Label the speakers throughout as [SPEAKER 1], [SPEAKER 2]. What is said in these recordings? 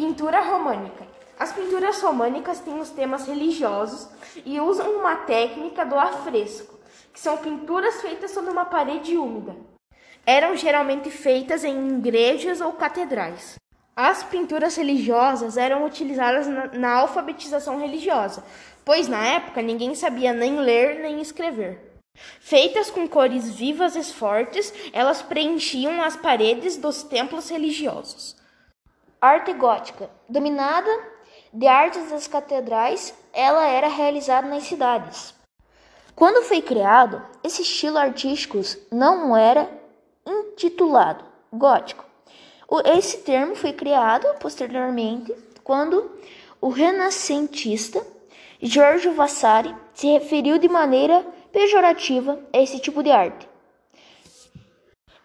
[SPEAKER 1] Pintura românica. As pinturas românicas têm os temas religiosos e usam uma técnica do afresco, que são pinturas feitas sobre uma parede úmida. Eram geralmente feitas em igrejas ou catedrais. As pinturas religiosas eram utilizadas na, na alfabetização religiosa, pois na época ninguém sabia nem ler nem escrever. Feitas com cores vivas e fortes, elas preenchiam as paredes dos templos religiosos.
[SPEAKER 2] Arte gótica. Dominada de artes das catedrais, ela era realizada nas cidades. Quando foi criado, esse estilo artístico não era intitulado gótico. Esse termo foi criado posteriormente quando o renascentista Giorgio Vasari se referiu de maneira pejorativa a esse tipo de arte.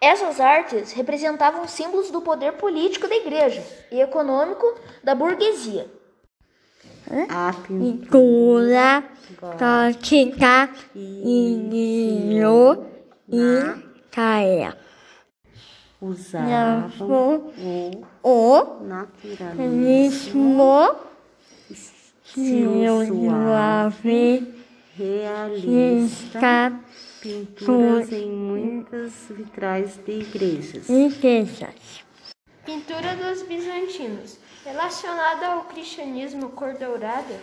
[SPEAKER 2] Essas artes representavam símbolos do poder político da igreja e econômico da burguesia.
[SPEAKER 3] A pintura gótica iniciou em Caia. Usavam o naturalismo seu suave realista pinturas em muitas vitrais de igrejas.
[SPEAKER 4] igrejas.
[SPEAKER 5] Pintura dos bizantinos. Relacionada ao cristianismo cor dourada,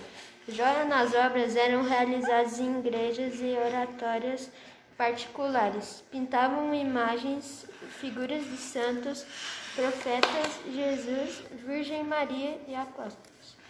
[SPEAKER 5] joias nas obras eram realizadas em igrejas e oratórias particulares. Pintavam imagens, figuras de santos, profetas, Jesus, Virgem Maria e apóstolos.